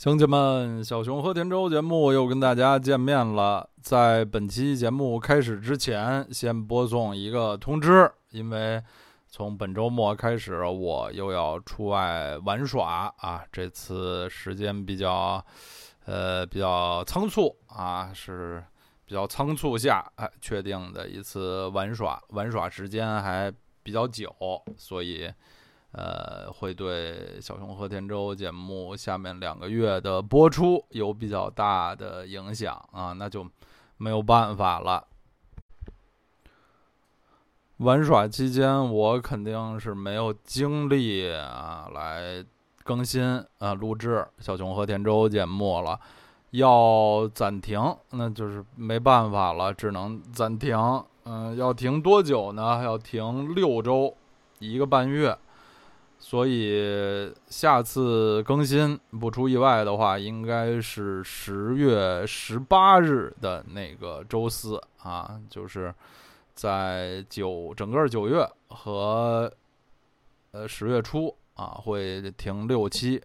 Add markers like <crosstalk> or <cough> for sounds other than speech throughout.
乡亲们，小熊和田周节目又跟大家见面了。在本期节目开始之前，先播送一个通知，因为从本周末开始，我又要出外玩耍啊。这次时间比较，呃，比较仓促啊，是比较仓促下哎确定的一次玩耍，玩耍时间还比较久，所以。呃，会对小熊和田周节目下面两个月的播出有比较大的影响啊，那就没有办法了。玩耍期间，我肯定是没有精力啊来更新啊录制小熊和田周节目了，要暂停，那就是没办法了，只能暂停。嗯，要停多久呢？要停六周，一个半月。所以下次更新不出意外的话，应该是十月十八日的那个周四啊，就是在九整个九月和呃十月初啊会停六期。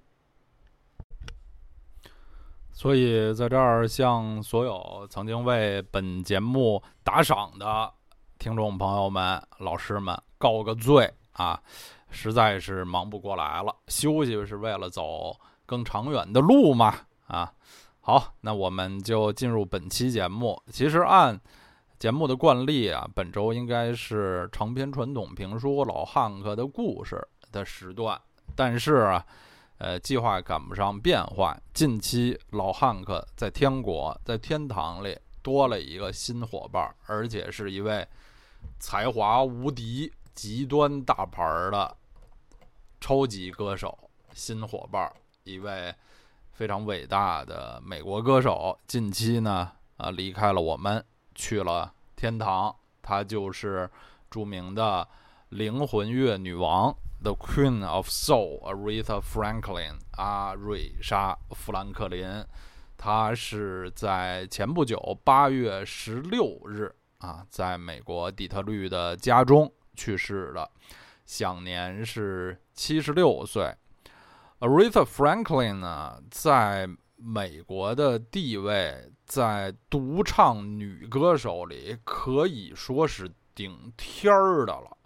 所以在这儿向所有曾经为本节目打赏的听众朋友们、老师们告个罪啊！实在是忙不过来了，休息是为了走更长远的路嘛？啊，好，那我们就进入本期节目。其实按节目的惯例啊，本周应该是长篇传统评书《老汉克的故事》的时段，但是啊，呃，计划赶不上变化。近期老汉克在天国，在天堂里多了一个新伙伴，而且是一位才华无敌、极端大牌的。超级歌手新伙伴，一位非常伟大的美国歌手，近期呢啊离开了我们，去了天堂。她就是著名的灵魂乐女王，The Queen of Soul，Aretha Franklin，阿瑞莎·富兰克林。她是在前不久八月十六日啊，在美国底特律的家中去世的。享年是七十六岁。Aretha Franklin 呢，在美国的地位，在独唱女歌手里可以说是顶天儿的了，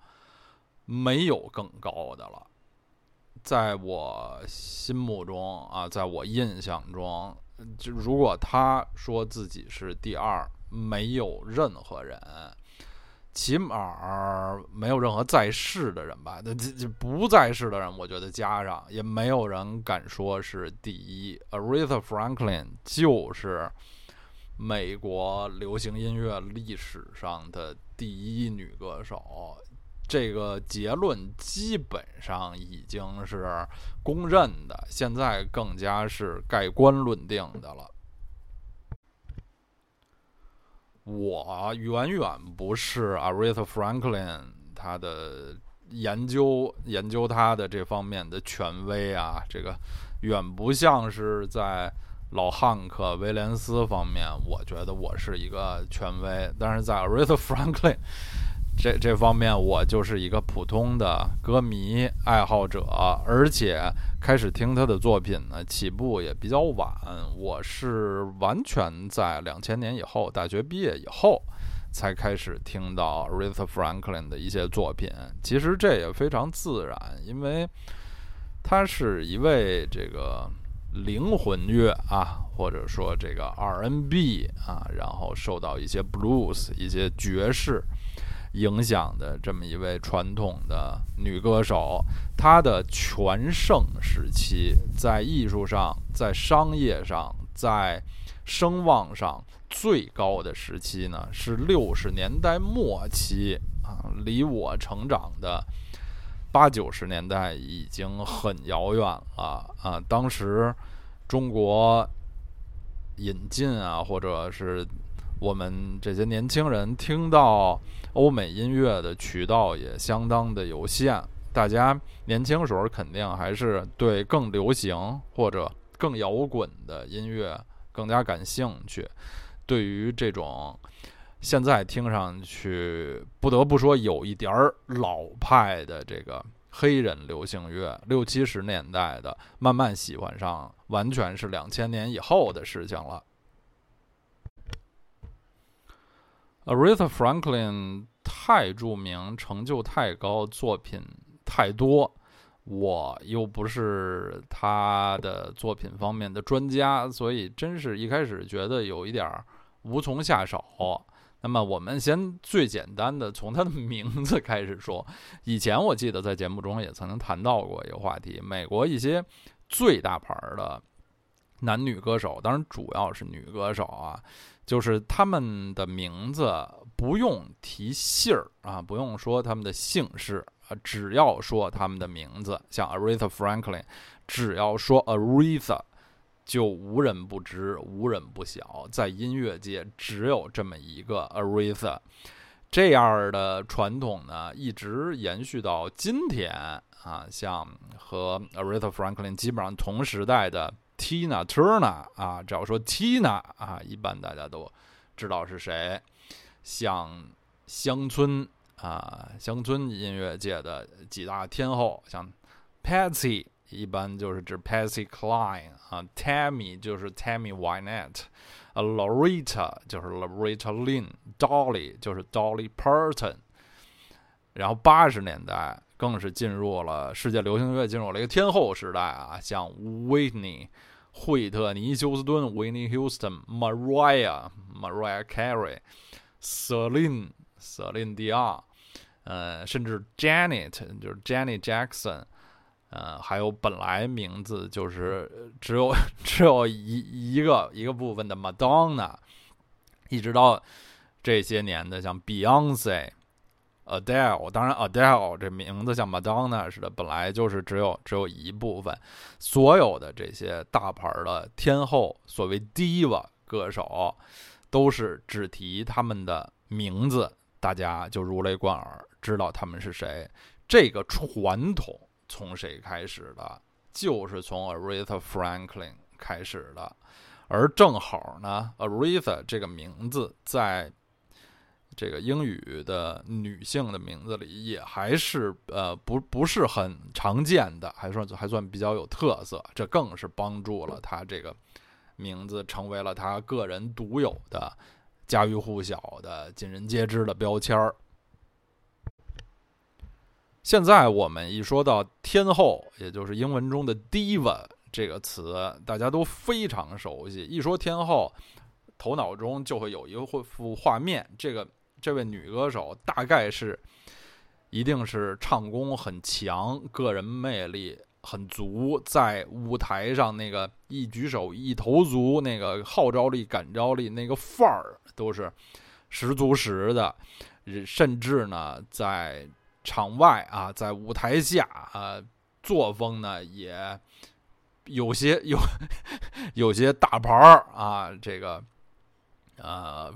没有更高的了。在我心目中啊，在我印象中，就如果他说自己是第二，没有任何人。起码没有任何在世的人吧？那这这不在世的人，我觉得加上也没有人敢说是第一。Aretha Franklin 就是美国流行音乐历史上的第一女歌手，这个结论基本上已经是公认的，现在更加是盖棺论定的了。我远远不是 Aretha Franklin 他的研究研究他的这方面的权威啊，这个远不像是在老汉克威廉斯方面，我觉得我是一个权威，但是在 Aretha Franklin。这这方面，我就是一个普通的歌迷爱好者，而且开始听他的作品呢，起步也比较晚。我是完全在两千年以后，大学毕业以后，才开始听到 r i t h a Franklin 的一些作品。其实这也非常自然，因为他是一位这个灵魂乐啊，或者说这个 R&B 啊，然后受到一些 Blues、一些爵士。影响的这么一位传统的女歌手，她的全盛时期，在艺术上、在商业上、在声望上最高的时期呢，是六十年代末期啊，离我成长的八九十年代已经很遥远了啊。当时中国引进啊，或者是我们这些年轻人听到。欧美音乐的渠道也相当的有限，大家年轻时候肯定还是对更流行或者更摇滚的音乐更加感兴趣。对于这种现在听上去不得不说有一点儿老派的这个黑人流行乐，六七十年代的，慢慢喜欢上，完全是两千年以后的事情了。Aretha Franklin 太著名，成就太高，作品太多，我又不是他的作品方面的专家，所以真是一开始觉得有一点无从下手。那么我们先最简单的从他的名字开始说。以前我记得在节目中也曾经谈到过一个话题：美国一些最大牌的男女歌手，当然主要是女歌手啊，就是他们的名字不用提姓儿啊，不用说他们的姓氏啊，只要说他们的名字，像 Aretha Franklin，只要说 Aretha。就无人不知，无人不晓，在音乐界只有这么一个 Aretha，这样的传统呢，一直延续到今天啊。像和 Aretha Franklin 基本上同时代的 Tina Turner 啊，只要说 Tina 啊，一般大家都知道是谁。像乡村啊，乡村音乐界的几大天后，像 Patsy。一般就是指 Patsy Cline 啊，Tammy 就是 Tammy Wynette，呃，Loretta 就是 Loretta Lynn，Dolly 就是 Dolly Parton。然后八十年代更是进入了世界流行乐进入了一个天后时代啊，像 Whitney 惠特尼休斯顿 Whitney Houston，Mariah，Mariah Carey，Celine Celine Dion，呃，甚至 Janet 就是 Janet Jackson。呃，还有本来名字就是只有只有一一个一个部分的 Madonna，一直到这些年的像 Beyonce、Adele，当然 Adele 这名字像 Madonna 似的，本来就是只有只有一部分。所有的这些大牌的天后，所谓 Diva 歌手，都是只提他们的名字，大家就如雷贯耳，知道他们是谁。这个传统。从谁开始的？就是从 Aretha Franklin 开始的，而正好呢，Aretha 这个名字在这个英语的女性的名字里也还是呃不不是很常见的，还算还算比较有特色。这更是帮助了她这个名字成为了她个人独有的、家喻户晓的、尽人皆知的标签儿。现在我们一说到天后，也就是英文中的 diva 这个词，大家都非常熟悉。一说天后，头脑中就会有一幅画面：这个这位女歌手大概是一定是唱功很强，个人魅力很足，在舞台上那个一举手一投足，那个号召力、感召力，那个范儿都是十足十的。甚至呢，在场外啊，在舞台下啊，作风呢也有些有 <laughs> 有些大牌儿啊，这个呃，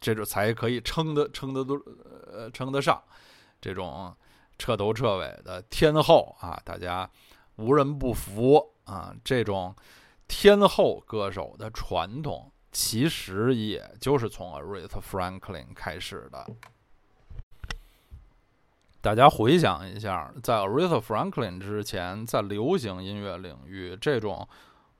这种才可以称得称得都呃称得上这种彻头彻尾的天后啊，大家无人不服啊。这种天后歌手的传统，其实也就是从 Aretha Franklin 开始的。大家回想一下，在 Aretha Franklin 之前，在流行音乐领域，这种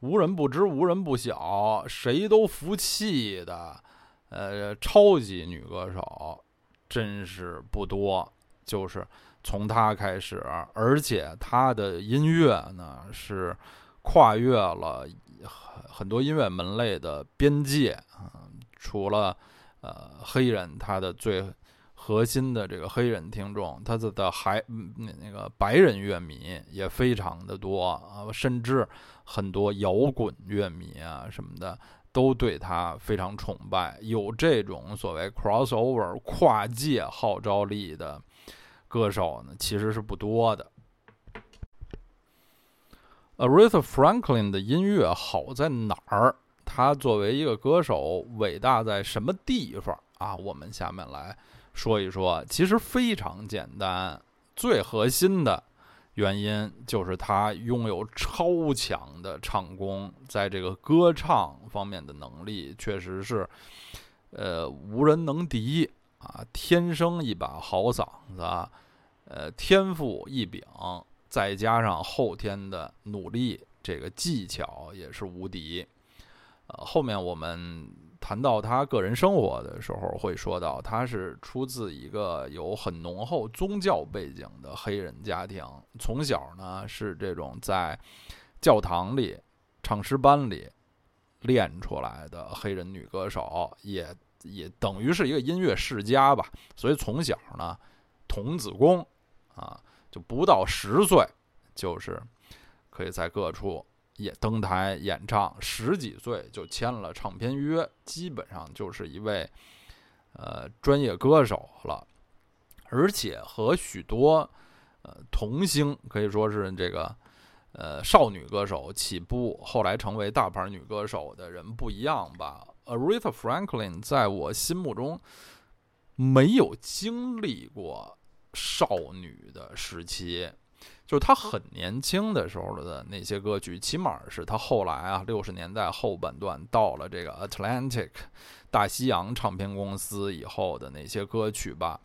无人不知、无人不晓、谁都服气的，呃，超级女歌手，真是不多。就是从她开始，而且她的音乐呢，是跨越了很很多音乐门类的边界啊。除了呃黑人，他的最。核心的这个黑人听众，他的的还那那个白人乐迷也非常的多啊，甚至很多摇滚乐迷啊什么的都对他非常崇拜。有这种所谓 crossover 跨界号召力的歌手呢，其实是不多的。Aretha Franklin 的音乐好在哪儿？他作为一个歌手，伟大在什么地方啊？我们下面来。说一说，其实非常简单。最核心的原因就是他拥有超强的唱功，在这个歌唱方面的能力确实是，呃，无人能敌啊！天生一把好嗓子，呃，天赋异禀，再加上后天的努力，这个技巧也是无敌。呃，后面我们谈到他个人生活的时候，会说到他是出自一个有很浓厚宗教背景的黑人家庭，从小呢是这种在教堂里、唱诗班里练出来的黑人女歌手，也也等于是一个音乐世家吧。所以从小呢，童子功啊，就不到十岁，就是可以在各处。也登台演唱，十几岁就签了唱片约，基本上就是一位呃专业歌手了，而且和许多呃童星可以说是这个呃少女歌手起步，后来成为大牌女歌手的人不一样吧。Aretha Franklin 在我心目中没有经历过少女的时期。就是他很年轻的时候的那些歌曲，起码是他后来啊六十年代后半段到了这个 Atlantic 大西洋唱片公司以后的那些歌曲吧，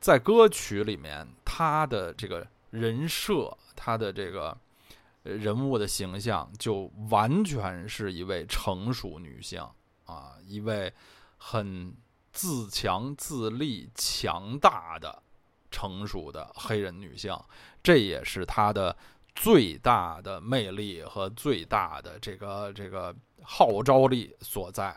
在歌曲里面，他的这个人设，他的这个人物的形象，就完全是一位成熟女性啊，一位很自强自立、强大的。成熟的黑人女性，这也是她的最大的魅力和最大的这个这个号召力所在。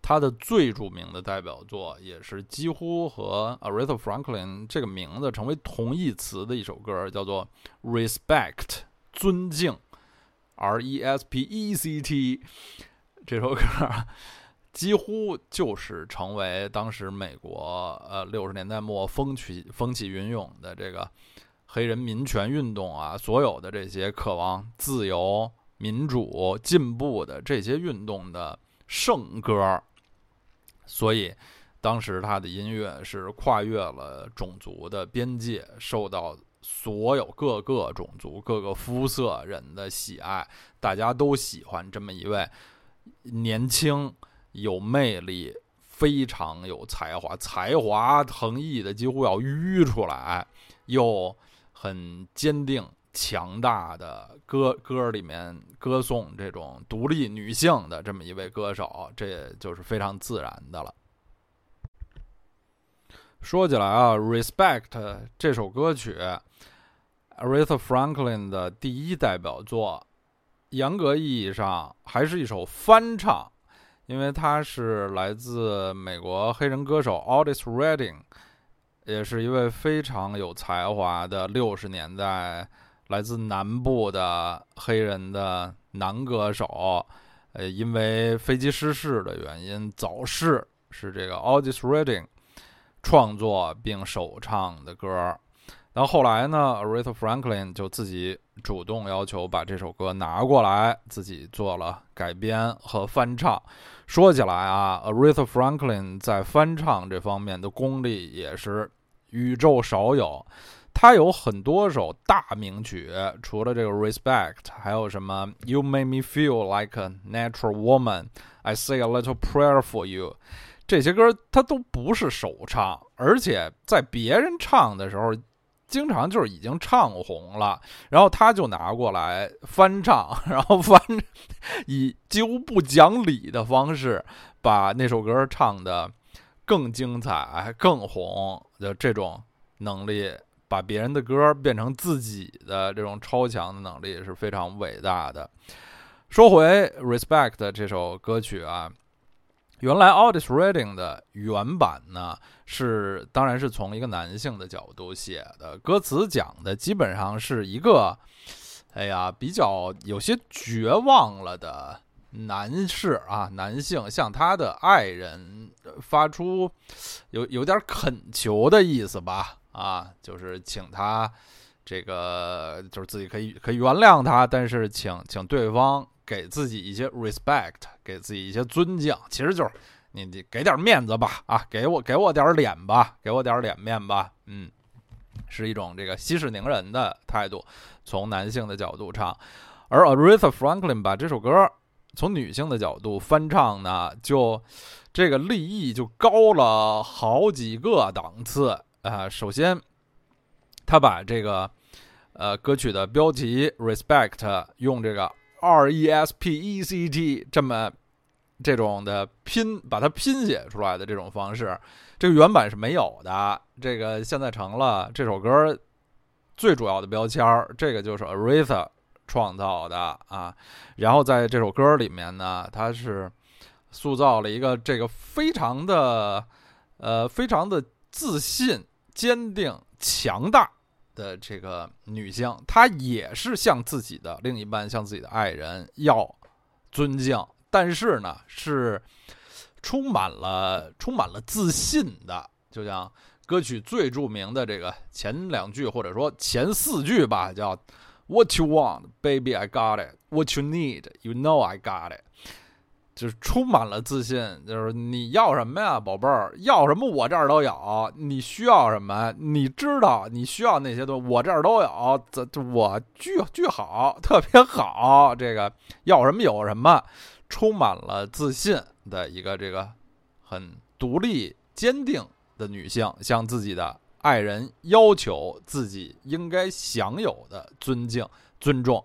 她的最著名的代表作，也是几乎和 Aretha Franklin 这个名字成为同义词的一首歌，叫做《Respect》，尊敬，R E S P E C T，这首歌。几乎就是成为当时美国呃六十年代末风起风起云涌的这个黑人民权运动啊，所有的这些渴望自由、民主、进步的这些运动的圣歌。所以，当时他的音乐是跨越了种族的边界，受到所有各个种族、各个肤色人的喜爱。大家都喜欢这么一位年轻。有魅力，非常有才华，才华横溢的几乎要淤出来，又很坚定、强大的歌歌里面歌颂这种独立女性的这么一位歌手，这就是非常自然的了。说起来啊，《Respect》这首歌曲，Aretha Franklin 的第一代表作，严格意义上还是一首翻唱。因为他是来自美国黑人歌手 Otis Redding，也是一位非常有才华的六十年代来自南部的黑人的男歌手。呃，因为飞机失事的原因早逝，是这个 Otis Redding 创作并首唱的歌。然后后来呢，Aretha Franklin 就自己主动要求把这首歌拿过来，自己做了改编和翻唱。说起来啊，Aretha Franklin 在翻唱这方面的功力也是宇宙少有。他有很多首大名曲，除了这个 Respect，还有什么 You Make Me Feel Like a Natural Woman，I Say a Little Prayer for You，这些歌他都不是首唱，而且在别人唱的时候。经常就是已经唱红了，然后他就拿过来翻唱，<laughs> 然后翻以几乎不讲理的方式把那首歌唱的更精彩、更红的这种能力，把别人的歌变成自己的这种超强的能力是非常伟大的。说回《Respect》这首歌曲啊。原来 Otis Redding 的原版呢，是当然是从一个男性的角度写的，歌词讲的基本上是一个，哎呀，比较有些绝望了的男士啊，男性向他的爱人发出有有点恳求的意思吧，啊，就是请他这个就是自己可以可以原谅他，但是请请对方。给自己一些 respect，给自己一些尊敬，其实就是你你给点面子吧，啊，给我给我点脸吧，给我点脸面吧，嗯，是一种这个息事宁人的态度，从男性的角度唱。而 Aretha Franklin 把这首歌从女性的角度翻唱呢，就这个立意就高了好几个档次啊。首先，他把这个呃歌曲的标题 “respect” 用这个 R E S P E C T 这么这种的拼，把它拼写出来的这种方式，这个原版是没有的。这个现在成了这首歌最主要的标签儿。这个就是 Aretha 创造的啊。然后在这首歌里面呢，它是塑造了一个这个非常的呃非常的自信、坚定、强大的这个女性。她也是向自己的另一半、向自己的爱人要尊敬。但是呢，是充满了充满了自信的，就像歌曲最著名的这个前两句，或者说前四句吧，叫 “What you want, baby, I got it. What you need, you know I got it.” 就是充满了自信，就是你要什么呀，宝贝儿，要什么我这儿都有。你需要什么？你知道你需要那些东西，我这儿都有。这我巨巨好，特别好。这个要什么有什么。充满了自信的一个这个很独立坚定的女性，向自己的爱人要求自己应该享有的尊敬、尊重，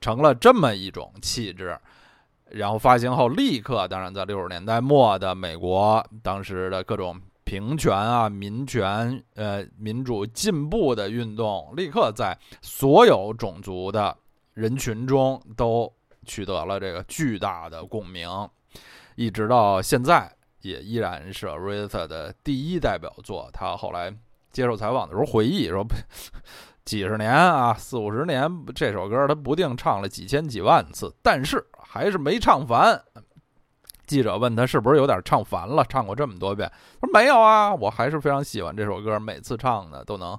成了这么一种气质。然后发行后，立刻，当然在六十年代末的美国，当时的各种平权啊、民权、呃民主进步的运动，立刻在所有种族的人群中都。取得了这个巨大的共鸣，一直到现在也依然是 Aretha 的第一代表作。他后来接受采访的时候回忆说：“ <laughs> 几十年啊，四五十年，这首歌他不定唱了几千几万次，但是还是没唱烦。”记者问他是不是有点唱烦了？唱过这么多遍，他说：“没有啊，我还是非常喜欢这首歌，每次唱呢都能，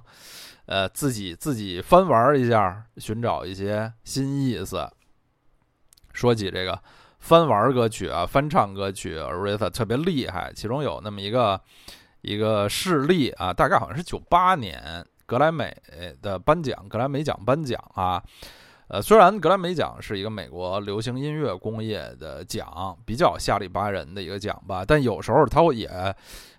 呃，自己自己翻玩一下，寻找一些新意思。”说起这个翻玩歌曲啊，翻唱歌曲，Aretha 特别厉害。其中有那么一个一个事例啊，大概好像是九八年格莱美的颁奖，格莱美奖颁奖啊。呃，虽然格莱美奖是一个美国流行音乐工业的奖，比较下里巴人的一个奖吧，但有时候它也。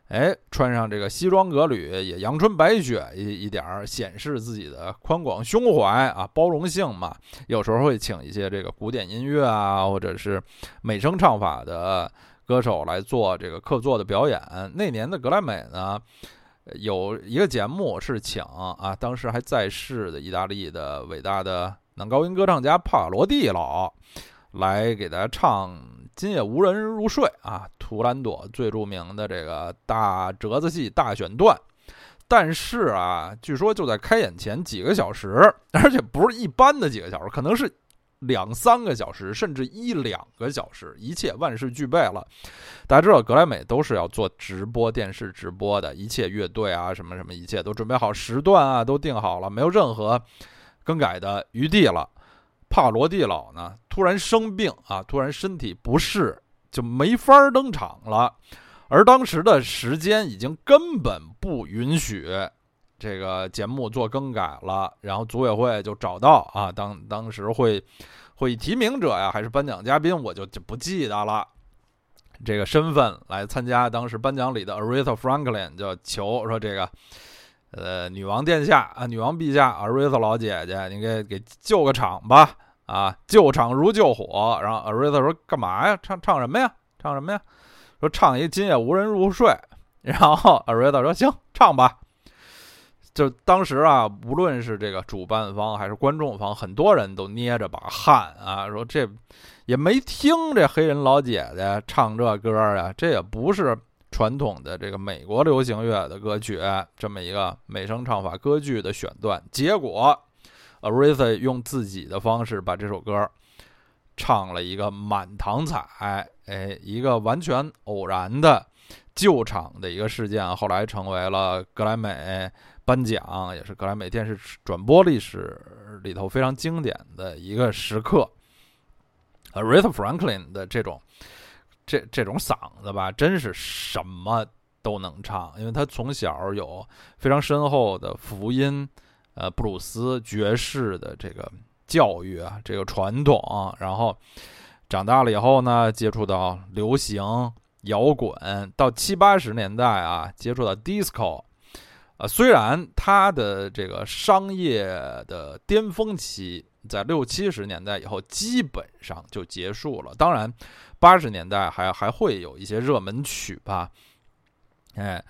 哎，穿上这个西装革履，也阳春白雪一一点儿，显示自己的宽广胸怀啊，包容性嘛。有时候会请一些这个古典音乐啊，或者是美声唱法的歌手来做这个客座的表演。那年的格莱美呢，有一个节目是请啊，当时还在世的意大利的伟大的男高音歌唱家帕罗蒂老来给大家唱。今夜无人入睡啊，图兰朵最著名的这个大折子戏大选段，但是啊，据说就在开演前几个小时，<laughs> 而且不是一般的几个小时，可能是两三个小时，甚至一两个小时，一切万事俱备了。大家知道，格莱美都是要做直播电视直播的，一切乐队啊，什么什么，一切都准备好时段啊，都定好了，没有任何更改的余地了。帕罗蒂老呢，突然生病啊，突然身体不适，就没法登场了。而当时的时间已经根本不允许这个节目做更改了。然后组委会就找到啊，当当时会会提名者呀，还是颁奖嘉宾，我就就不记得了。这个身份来参加当时颁奖礼的 Aretha Franklin 就求说这个。呃，女王殿下啊，女王陛下阿瑞斯老姐姐，你给给救个场吧！啊，救场如救火。然后阿瑞斯说：“干嘛呀？唱唱什么呀？唱什么呀？”说：“唱一今夜无人入睡。<laughs> ”然后阿瑞斯说：“行，唱吧。”就当时啊，无论是这个主办方还是观众方，很多人都捏着把汗啊，说这也没听这黑人老姐姐唱这歌啊，这也不是。传统的这个美国流行乐的歌曲，这么一个美声唱法歌剧的选段，结果，Aretha 用自己的方式把这首歌唱了一个满堂彩，哎，一个完全偶然的救场的一个事件，后来成为了格莱美颁奖，也是格莱美电视转播历史里头非常经典的一个时刻。Aretha Franklin 的这种。这这种嗓子吧，真是什么都能唱，因为他从小有非常深厚的福音、呃布鲁斯、爵士的这个教育啊，这个传统，然后长大了以后呢，接触到流行摇滚，到七八十年代啊，接触到 disco。呃，虽然他的这个商业的巅峰期在六七十年代以后基本上就结束了，当然八十年代还还会有一些热门曲吧，哎，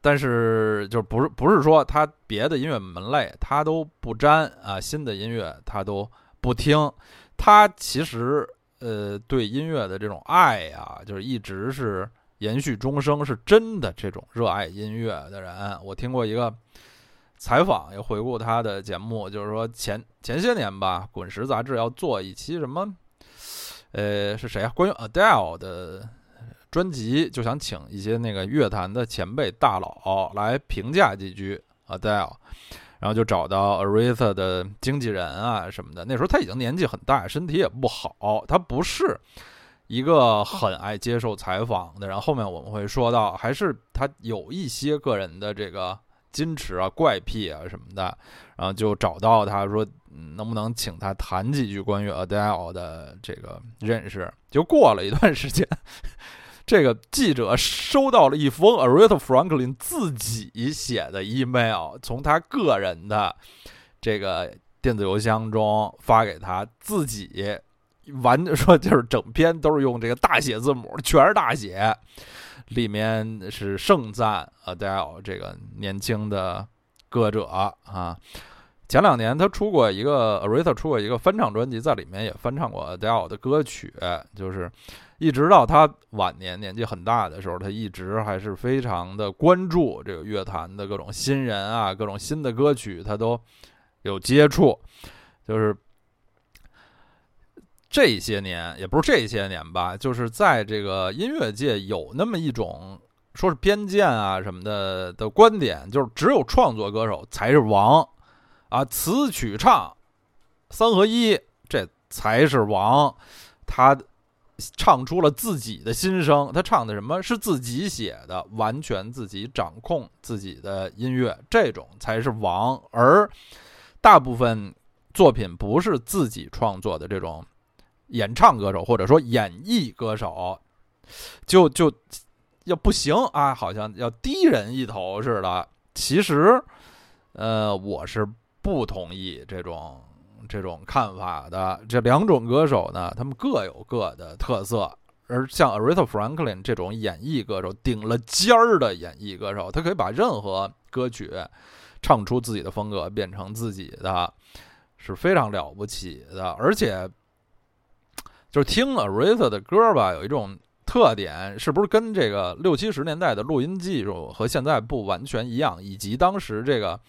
但是就不是不是说他别的音乐门类他都不沾啊，新的音乐他都不听，他其实。呃，对音乐的这种爱呀，就是一直是延续终生，是真的这种热爱音乐的人。我听过一个采访，也回顾他的节目，就是说前前些年吧，滚石杂志要做一期什么，呃，是谁啊？关于 Adele 的专辑，就想请一些那个乐坛的前辈大佬来评价几句 Adele。然后就找到 Aretha 的经纪人啊什么的。那时候他已经年纪很大，身体也不好，他不是一个很爱接受采访的人。后面我们会说到，还是他有一些个人的这个矜持啊、怪癖啊什么的。然后就找到他说，能不能请他谈几句关于 Adele 的这个认识？就过了一段时间。这个记者收到了一封 Aretha Franklin 自己写的 email，从他个人的这个电子邮箱中发给他自己，完 <laughs> 说就是整篇都是用这个大写字母，全是大写，里面是盛赞 Adele 这个年轻的歌者啊。前两年他出过一个 Aretha 出过一个翻唱专辑，在里面也翻唱过 Adele 的歌曲，就是。一直到他晚年年纪很大的时候，他一直还是非常的关注这个乐坛的各种新人啊，各种新的歌曲，他都有接触。就是这些年，也不是这些年吧，就是在这个音乐界有那么一种说是偏见啊什么的的观点，就是只有创作歌手才是王啊，词曲唱三合一，这才是王。他。唱出了自己的心声，他唱的什么是自己写的，完全自己掌控自己的音乐，这种才是王。而大部分作品不是自己创作的，这种演唱歌手或者说演绎歌手，就就要不行啊，好像要低人一头似的。其实，呃，我是不同意这种。这种看法的这两种歌手呢，他们各有各的特色。而像 Aretha Franklin 这种演绎歌手，顶了尖儿的演绎歌手，他可以把任何歌曲唱出自己的风格，变成自己的，是非常了不起的。而且，就是听 Aretha 的歌吧，有一种特点，是不是跟这个六七十年代的录音技术和现在不完全一样，以及当时这个。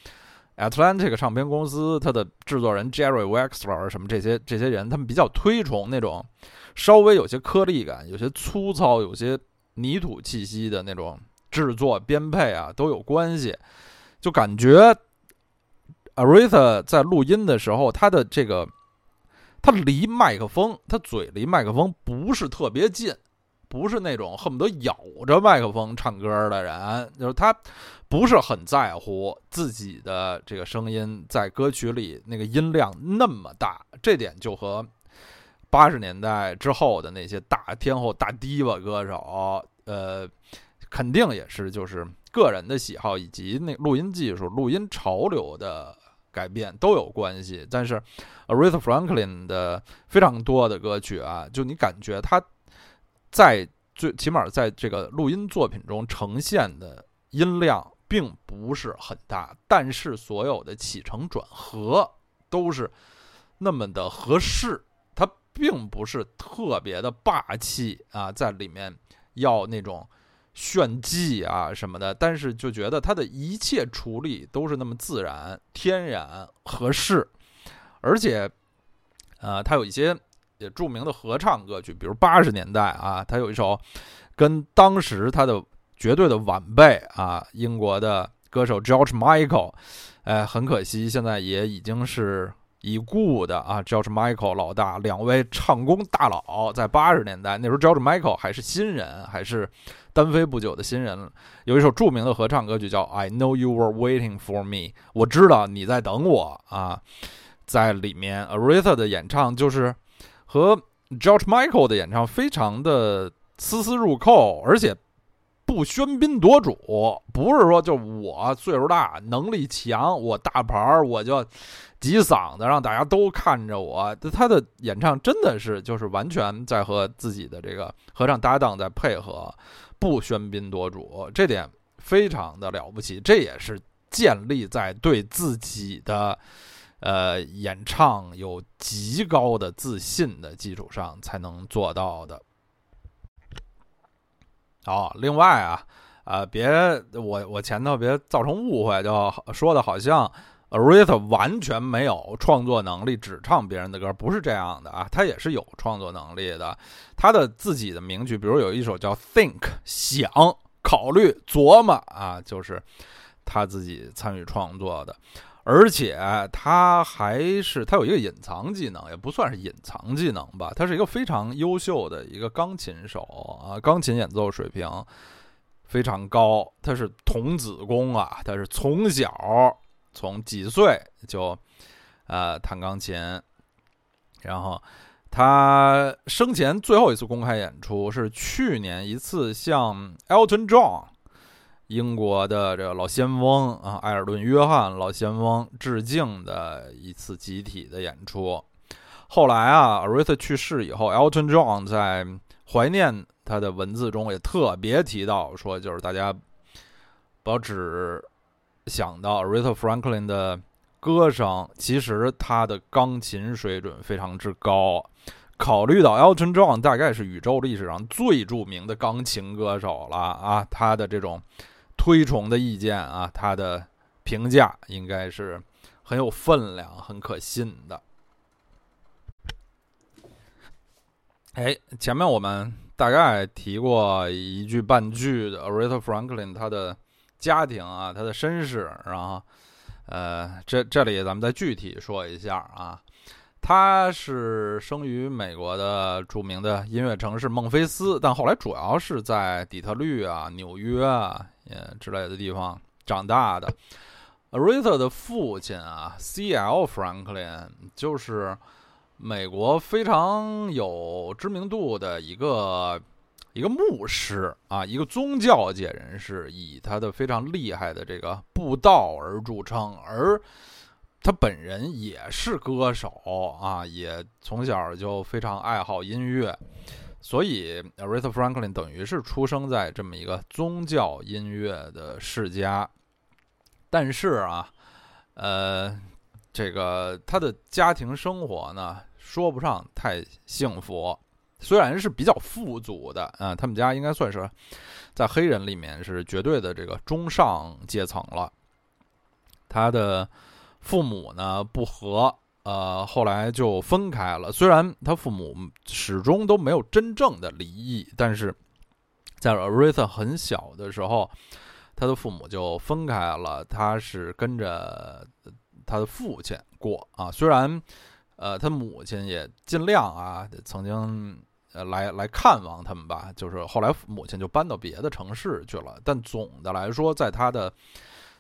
Atlantic 唱片公司，它的制作人 Jerry Wexler 什么这些这些人，他们比较推崇那种稍微有些颗粒感、有些粗糙、有些泥土气息的那种制作编配啊，都有关系。就感觉 Aretha 在录音的时候，他的这个他离麦克风，他嘴离麦克风不是特别近。不是那种恨不得咬着麦克风唱歌的人，就是他不是很在乎自己的这个声音在歌曲里那个音量那么大，这点就和八十年代之后的那些大天后、大 diva 歌手，呃，肯定也是就是个人的喜好以及那录音技术、录音潮流的改变都有关系。但是 Aretha Franklin 的非常多的歌曲啊，就你感觉他。在最起码在这个录音作品中呈现的音量并不是很大，但是所有的起承转合都是那么的合适，它并不是特别的霸气啊，在里面要那种炫技啊什么的，但是就觉得他的一切处理都是那么自然、天然、合适，而且，呃，他有一些。也著名的合唱歌曲，比如八十年代啊，他有一首跟当时他的绝对的晚辈啊，英国的歌手 George Michael，哎，很可惜现在也已经是已故的啊，George Michael 老大，两位唱功大佬，在八十年代那时候，George Michael 还是新人，还是单飞不久的新人，有一首著名的合唱歌曲叫 I Know You Were Waiting for Me，我知道你在等我啊，在里面 Aretha 的演唱就是。和 George Michael 的演唱非常的丝丝入扣，而且不喧宾夺主，不是说就我岁数大、能力强、我大牌儿，我就挤嗓子让大家都看着我。他的演唱真的是就是完全在和自己的这个合唱搭档在配合，不喧宾夺主，这点非常的了不起。这也是建立在对自己的。呃，演唱有极高的自信的基础上才能做到的。好，另外啊，呃，别我我前头别造成误会，就说的好像 Aretha 完全没有创作能力，只唱别人的歌，不是这样的啊，他也是有创作能力的。他的自己的名曲，比如有一首叫《Think》，想、考虑、琢磨啊，就是他自己参与创作的。而且他还是他有一个隐藏技能，也不算是隐藏技能吧，他是一个非常优秀的一个钢琴手啊，钢琴演奏水平非常高，他是童子功啊，他是从小从几岁就呃弹钢琴，然后他生前最后一次公开演出是去年一次向 Elton John。英国的这个老先锋啊，埃尔顿·约翰老先锋致敬的一次集体的演出。后来啊，Aretha 去世以后，Elton John 在怀念他的文字中也特别提到说，就是大家不要只想到 Aretha Franklin 的歌声，其实他的钢琴水准非常之高。考虑到 Elton John 大概是宇宙历史上最著名的钢琴歌手了啊，他的这种。推崇的意见啊，他的评价应该是很有分量、很可信的。哎，前面我们大概提过一句半句的 Aretha Franklin 他的家庭啊，他的身世，然后呃，这这里咱们再具体说一下啊。他是生于美国的著名的音乐城市孟菲斯，但后来主要是在底特律啊、纽约啊。呃之类的地方长大的 Rita 的父亲啊，C.L. Franklin 就是美国非常有知名度的一个一个牧师啊，一个宗教界人士，以他的非常厉害的这个布道而著称，而他本人也是歌手啊，也从小就非常爱好音乐。所以，Aretha Franklin 等于是出生在这么一个宗教音乐的世家，但是啊，呃，这个他的家庭生活呢，说不上太幸福。虽然是比较富足的啊，他们家应该算是在黑人里面是绝对的这个中上阶层了。他的父母呢不和。呃，后来就分开了。虽然他父母始终都没有真正的离异，但是在 Aretha 很小的时候，他的父母就分开了。他是跟着他的父亲过啊。虽然呃，他母亲也尽量啊，曾经呃来来看望他们吧。就是后来母亲就搬到别的城市去了。但总的来说，在他的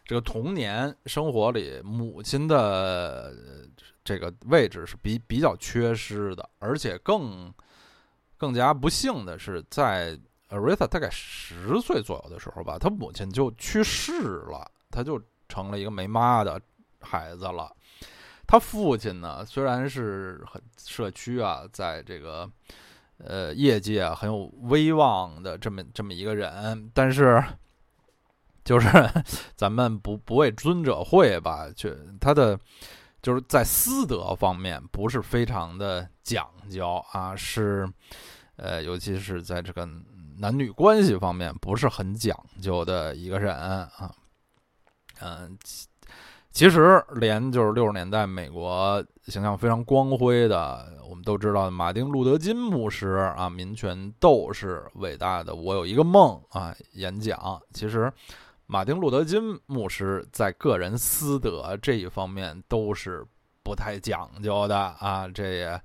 这个童年生活里，母亲的。这个位置是比比较缺失的，而且更更加不幸的是，在 Aretha 大概十岁左右的时候吧，他母亲就去世了，他就成了一个没妈的孩子了。他父亲呢，虽然是很社区啊，在这个呃业界很有威望的这么这么一个人，但是就是 <laughs> 咱们不不为尊者讳吧，就他的。就是在私德方面不是非常的讲究啊，是，呃，尤其是在这个男女关系方面不是很讲究的一个人啊，嗯，其实连就是六十年代美国形象非常光辉的，我们都知道马丁路德金牧师啊，民权斗士，伟大的我有一个梦啊，演讲其实。马丁·路德·金牧师在个人私德这一方面都是不太讲究的啊，这也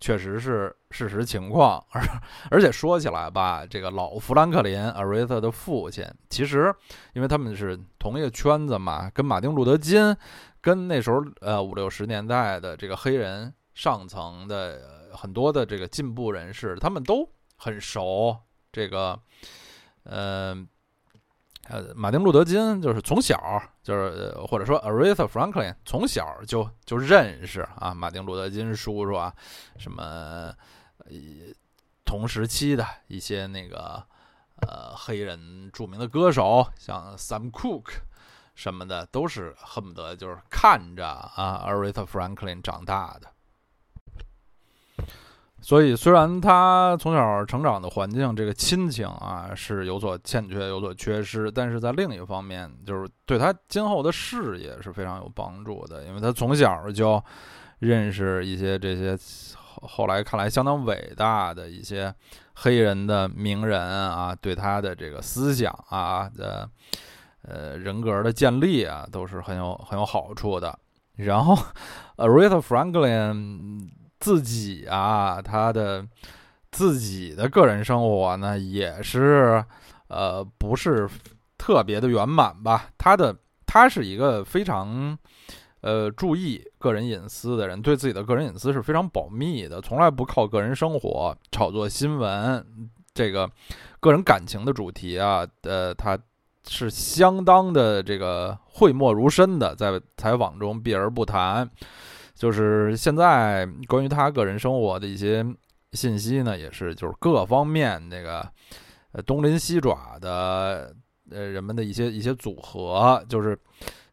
确实是事实情况。而而且说起来吧，这个老富兰克林·阿瑞特的父亲，其实因为他们是同一个圈子嘛，跟马丁·路德·金，跟那时候呃五六十年代的这个黑人上层的很多的这个进步人士，他们都很熟这个，呃，呃，马丁路德金就是从小就是或者说 Aretha Franklin 从小就就认识啊，马丁路德金叔叔啊，什么同时期的一些那个呃黑人著名的歌手，像 Sam Cooke。什么的都是恨不得就是看着啊，Aretha Franklin 长大的。所以，虽然他从小成长的环境，这个亲情啊是有所欠缺、有所缺失，但是在另一方面，就是对他今后的事业是非常有帮助的，因为他从小就认识一些这些后来看来相当伟大的一些黑人的名人啊，对他的这个思想啊的。呃，人格的建立啊，都是很有很有好处的。然后，Aretha Franklin 自己啊，他的自己的个人生活呢，也是呃，不是特别的圆满吧。他的他是一个非常呃注意个人隐私的人，对自己的个人隐私是非常保密的，从来不靠个人生活炒作新闻。这个个人感情的主题啊，呃，他。是相当的这个讳莫如深的，在采访中避而不谈。就是现在关于他个人生活的一些信息呢，也是就是各方面那个呃东临西爪的呃人们的一些一些组合，就是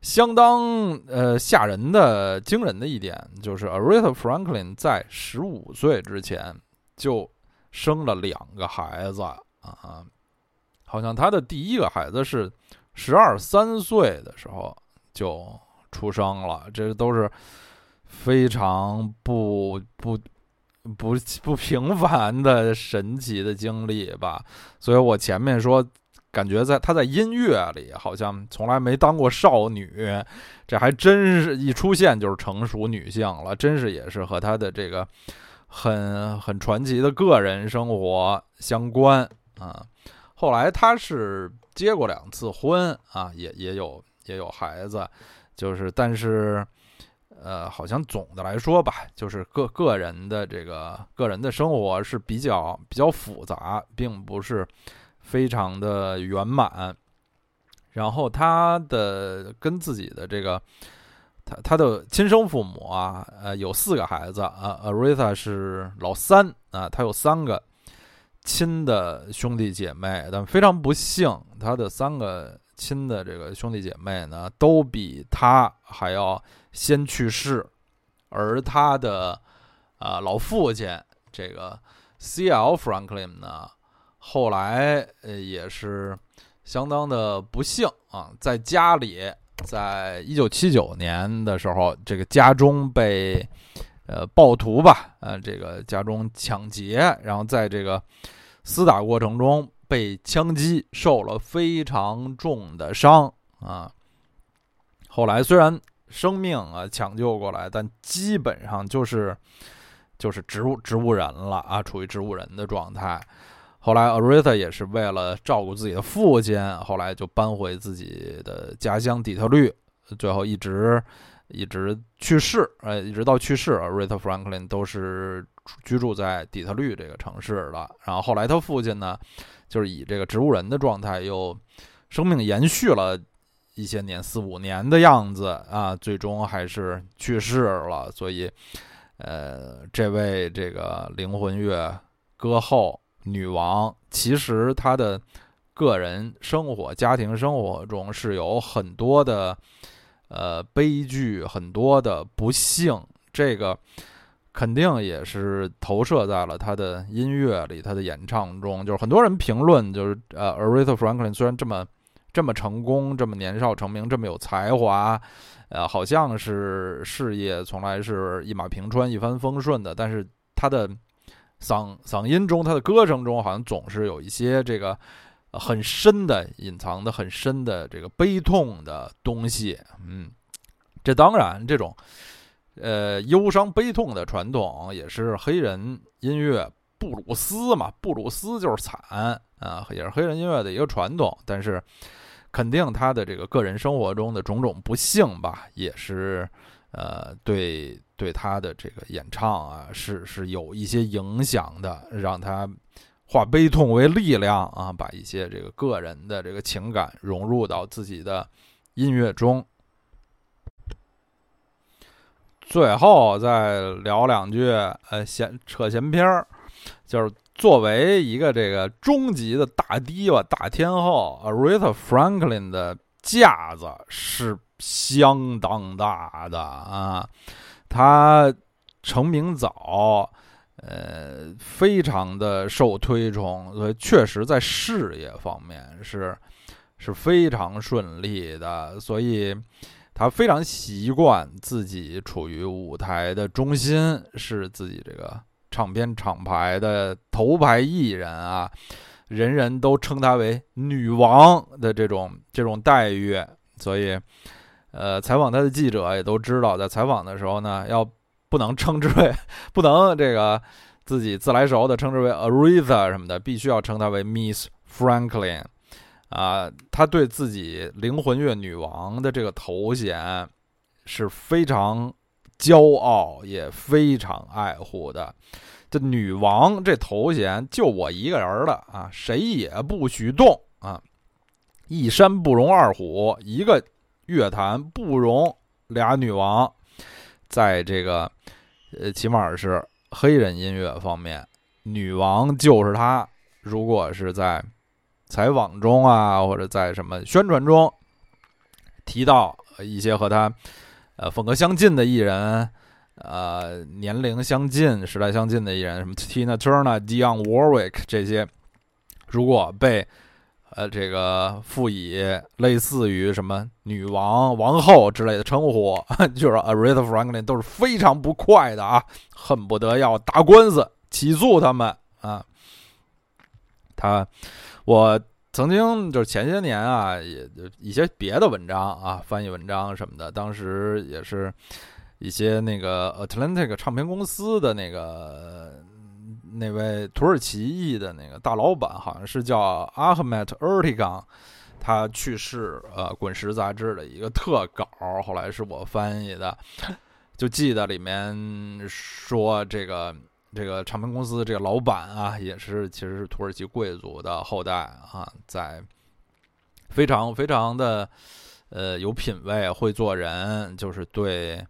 相当呃吓人的惊人的一点，就是 Aretha Franklin 在十五岁之前就生了两个孩子啊。好像他的第一个孩子是十二三岁的时候就出生了，这都是非常不不不不平凡的神奇的经历吧。所以我前面说，感觉在他在音乐里好像从来没当过少女，这还真是一出现就是成熟女性了，真是也是和他的这个很很传奇的个人生活相关啊。后来他是结过两次婚啊，也也有也有孩子，就是但是，呃，好像总的来说吧，就是个个人的这个个人的生活是比较比较复杂，并不是非常的圆满。然后他的跟自己的这个他他的亲生父母啊，呃，有四个孩子啊，Aretha 是老三啊，他有三个。亲的兄弟姐妹，但非常不幸，他的三个亲的这个兄弟姐妹呢，都比他还要先去世，而他的啊老父亲这个 C.L. Franklin 呢，后来呃也是相当的不幸啊，在家里，在一九七九年的时候，这个家中被呃暴徒吧，呃这个家中抢劫，然后在这个。厮打过程中被枪击，受了非常重的伤啊。后来虽然生命啊抢救过来，但基本上就是就是植物植物人了啊，处于植物人的状态。后来，Arita 也是为了照顾自己的父亲，后来就搬回自己的家乡底特律，最后一直一直去世，呃，一直到去世，Arita Franklin 都是。居住在底特律这个城市了，然后后来他父亲呢，就是以这个植物人的状态，又生命延续了一些年，四五年的样子啊，最终还是去世了。所以，呃，这位这个灵魂乐歌后女王，其实她的个人生活、家庭生活中是有很多的呃悲剧，很多的不幸。这个。肯定也是投射在了他的音乐里，他的演唱中。就是很多人评论，就是呃，Aretha Franklin 虽然这么这么成功，这么年少成名，这么有才华，呃，好像是事业从来是一马平川、一帆风顺的，但是他的嗓嗓音中，他的歌声中，好像总是有一些这个很深的、隐藏的很深的这个悲痛的东西。嗯，这当然这种。呃，忧伤悲痛的传统也是黑人音乐布鲁斯嘛，布鲁斯就是惨啊，也是黑人音乐的一个传统。但是，肯定他的这个个人生活中的种种不幸吧，也是呃，对对他的这个演唱啊，是是有一些影响的，让他化悲痛为力量啊，把一些这个个人的这个情感融入到自己的音乐中。最后再聊两句，呃，闲扯闲篇儿，就是作为一个这个终极的大迪吧、大天后，Aretha Franklin 的架子是相当大的啊。她成名早，呃，非常的受推崇，所以确实在事业方面是是非常顺利的，所以。他非常习惯自己处于舞台的中心，是自己这个唱片厂牌的头牌艺人啊，人人都称她为女王的这种这种待遇。所以，呃，采访他的记者也都知道，在采访的时候呢，要不能称之为 <laughs> 不能这个自己自来熟的称之为 Aretha 什么的，必须要称她为 Miss Franklin。啊，他对自己“灵魂乐女王”的这个头衔是非常骄傲，也非常爱护的。这女王这头衔就我一个人的啊，谁也不许动啊！一山不容二虎，一个乐坛不容俩女王。在这个呃，起码是黑人音乐方面，女王就是她。如果是在采访中啊，或者在什么宣传中提到一些和他呃风格相近的艺人，呃年龄相近、时代相近的艺人，什么 Tina Turner、Dionne Warwick 这些，如果被呃这个赋予类似于什么女王、王后之类的称呼，<laughs> 就是 Aretha Franklin 都是非常不快的啊，恨不得要打官司起诉他们啊，他。我曾经就是前些年啊，也就一些别的文章啊，翻译文章什么的，当时也是一些那个 Atlantic 唱片公司的那个那位土耳其裔的那个大老板，好像是叫 Ahmet Erteg，他去世，呃，《滚石》杂志的一个特稿，后来是我翻译的，就记得里面说这个。这个唱片公司这个老板啊，也是其实是土耳其贵族的后代啊，在非常非常的呃有品位，会做人，就是对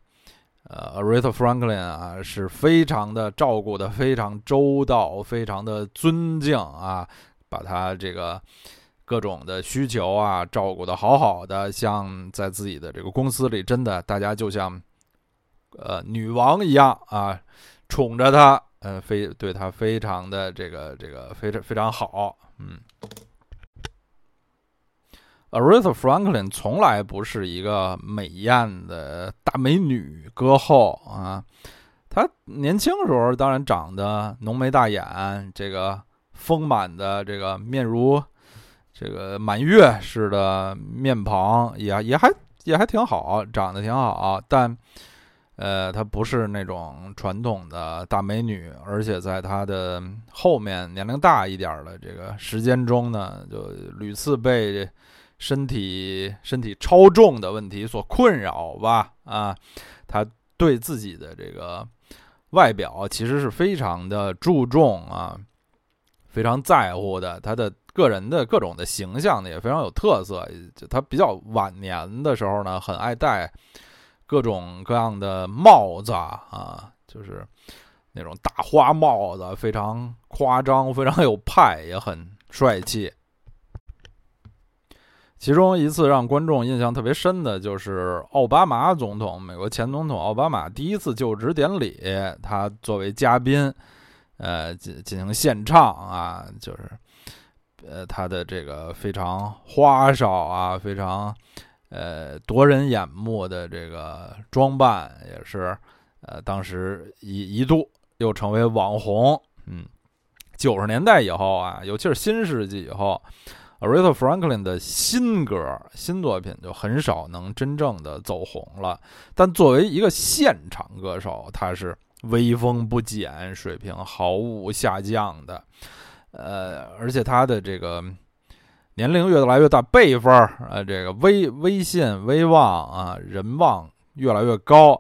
呃 Aretha Franklin 啊是非常的照顾的非常周到，非常的尊敬啊，把他这个各种的需求啊照顾的好好的，像在自己的这个公司里，真的大家就像呃女王一样啊，宠着她。嗯，非对他非常的这个这个非常非常好，嗯。Aretha Franklin 从来不是一个美艳的大美女歌后啊，她年轻时候当然长得浓眉大眼，这个丰满的这个面如这个满月似的面庞也也还也还挺好，长得挺好，但。呃，她不是那种传统的大美女，而且在她的后面年龄大一点的这个时间中呢，就屡次被身体身体超重的问题所困扰吧。啊，她对自己的这个外表其实是非常的注重啊，非常在乎的。她的个人的各种的形象呢，也非常有特色。就她比较晚年的时候呢，很爱戴。各种各样的帽子啊，就是那种大花帽子，非常夸张，非常有派，也很帅气。其中一次让观众印象特别深的就是奥巴马总统，美国前总统奥巴马第一次就职典礼，他作为嘉宾，呃，进进行献唱啊，就是呃，他的这个非常花哨啊，非常。呃，夺人眼目的这个装扮也是，呃，当时一一度又成为网红。嗯，九十年代以后啊，尤其是新世纪以后，Aretha Franklin 的新歌、新作品就很少能真正的走红了。但作为一个现场歌手，他是威风不减，水平毫无下降的。呃，而且他的这个。年龄越来越大，辈分儿啊，这个威威信、威望啊，人望越来越高，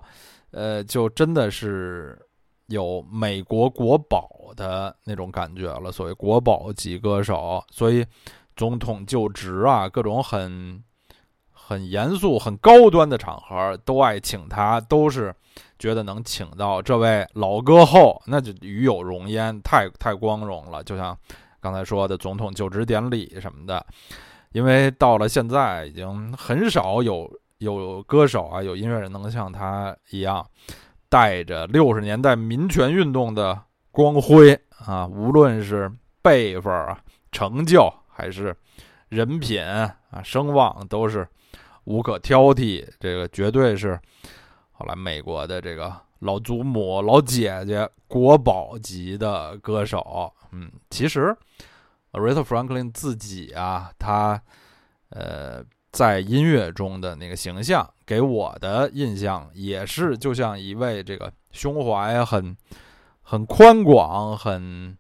呃，就真的是有美国国宝的那种感觉了。所谓国宝级歌手，所以总统就职啊，各种很很严肃、很高端的场合都爱请他，都是觉得能请到这位老歌后，那就与有荣焉，太太光荣了。就像刚才说的总统就职典礼什么的。因为到了现在，已经很少有有歌手啊，有音乐人能像他一样，带着六十年代民权运动的光辉啊，无论是辈分啊、成就还是人品啊、声望，都是无可挑剔。这个绝对是后来美国的这个老祖母、老姐姐、国宝级的歌手。嗯，其实。Aretha Franklin 自己啊，他呃在音乐中的那个形象，给我的印象也是就像一位这个胸怀很很宽广、很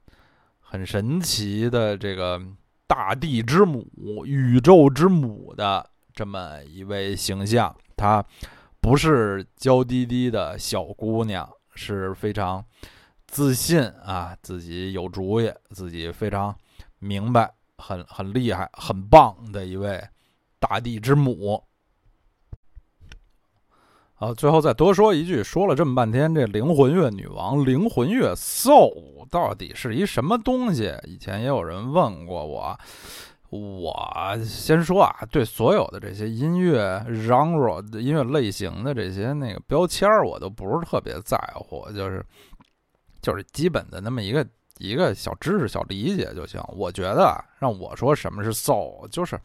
很神奇的这个大地之母、宇宙之母的这么一位形象。她不是娇滴滴的小姑娘，是非常自信啊，自己有主意，自己非常。明白，很很厉害，很棒的一位大地之母。好，最后再多说一句，说了这么半天，这灵魂乐女王，灵魂乐 soul 到底是一什么东西？以前也有人问过我。我先说啊，对所有的这些音乐 genre 的音乐类型的这些那个标签儿我都不是特别在乎，就是就是基本的那么一个。一个小知识、小理解就行。我觉得让我说什么是 soul，就是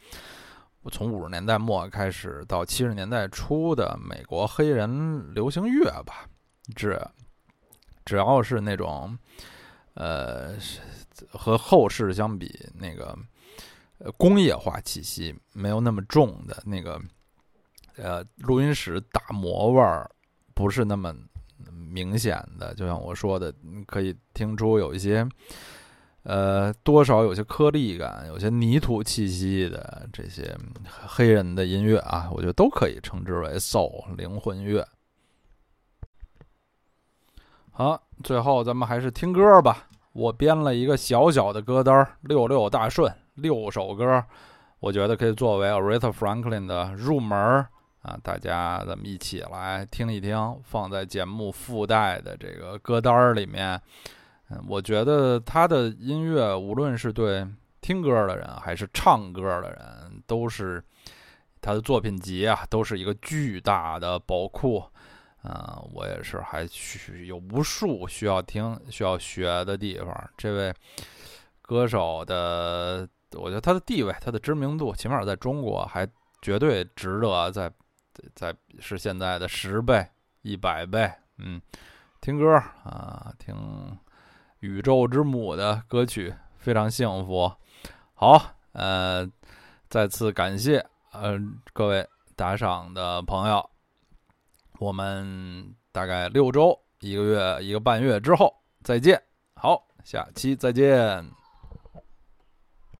我从五十年代末开始到七十年代初的美国黑人流行乐吧。只只要是那种呃和后世相比，那个工业化气息没有那么重的那个呃录音室打磨味儿，不是那么。明显的，就像我说的，可以听出有一些，呃，多少有些颗粒感、有些泥土气息的这些黑人的音乐啊，我觉得都可以称之为 soul 灵魂乐。好，最后咱们还是听歌吧。我编了一个小小的歌单，六六大顺，六首歌，我觉得可以作为 Aretha Franklin 的入门。啊，大家咱们一起来听一听，放在节目附带的这个歌单里面。嗯，我觉得他的音乐，无论是对听歌的人还是唱歌的人，都是他的作品集啊，都是一个巨大的宝库。啊，我也是，还需有无数需要听、需要学的地方。这位歌手的，我觉得他的地位、他的知名度，起码在中国还绝对值得在。在是现在的十倍、一百倍，嗯，听歌啊，听宇宙之母的歌曲，非常幸福。好，呃，再次感谢呃各位打赏的朋友，我们大概六周、一个月、一个半月之后再见。好，下期再见。